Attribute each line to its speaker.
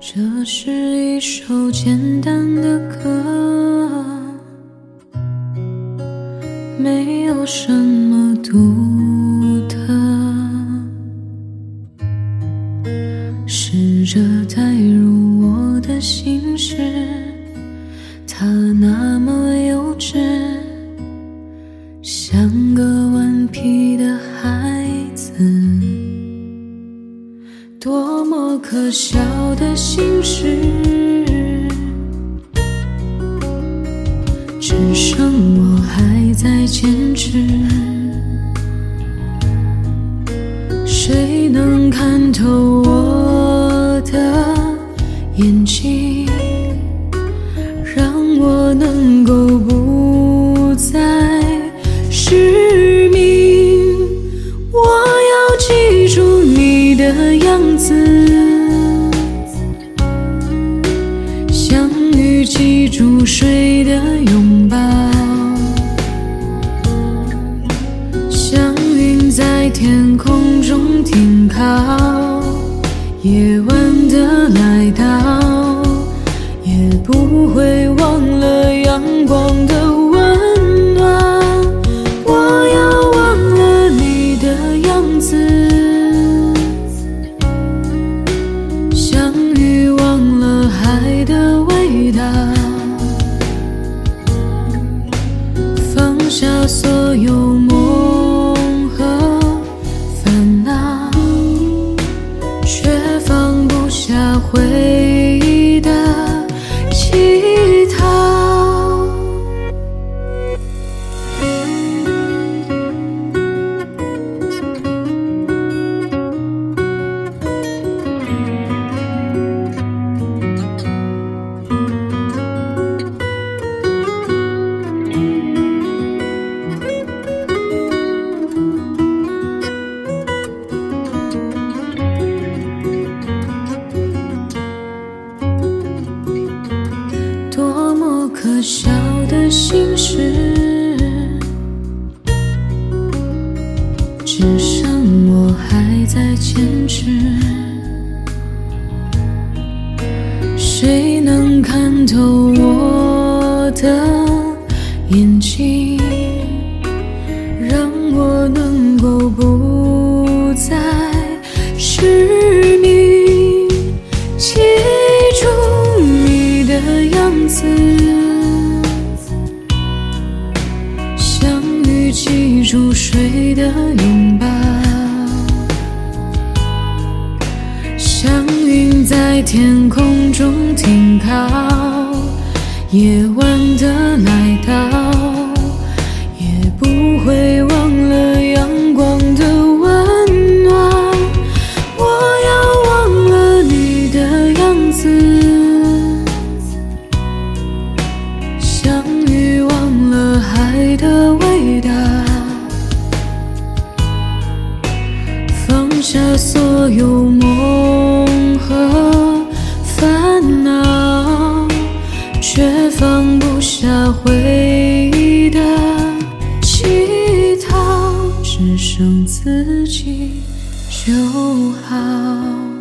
Speaker 1: 这是一首简单的歌，没有什么独特。试着带入我的心。可笑的心事，只剩我还在坚持。雨记住水的拥抱，像云在天空中停靠。夜晚的来到，也不会下所有梦和烦恼，却放不下回在坚持。谁能看透我的眼睛，让我能够不再失明？记住你的样子，像雨记住水的拥抱，在天空中停靠。夜晚的来到，也不会忘了阳光的温暖。我要忘了你的样子，像鱼忘了海的味道，放下所有梦却放不下回忆的乞讨，只剩自己就好。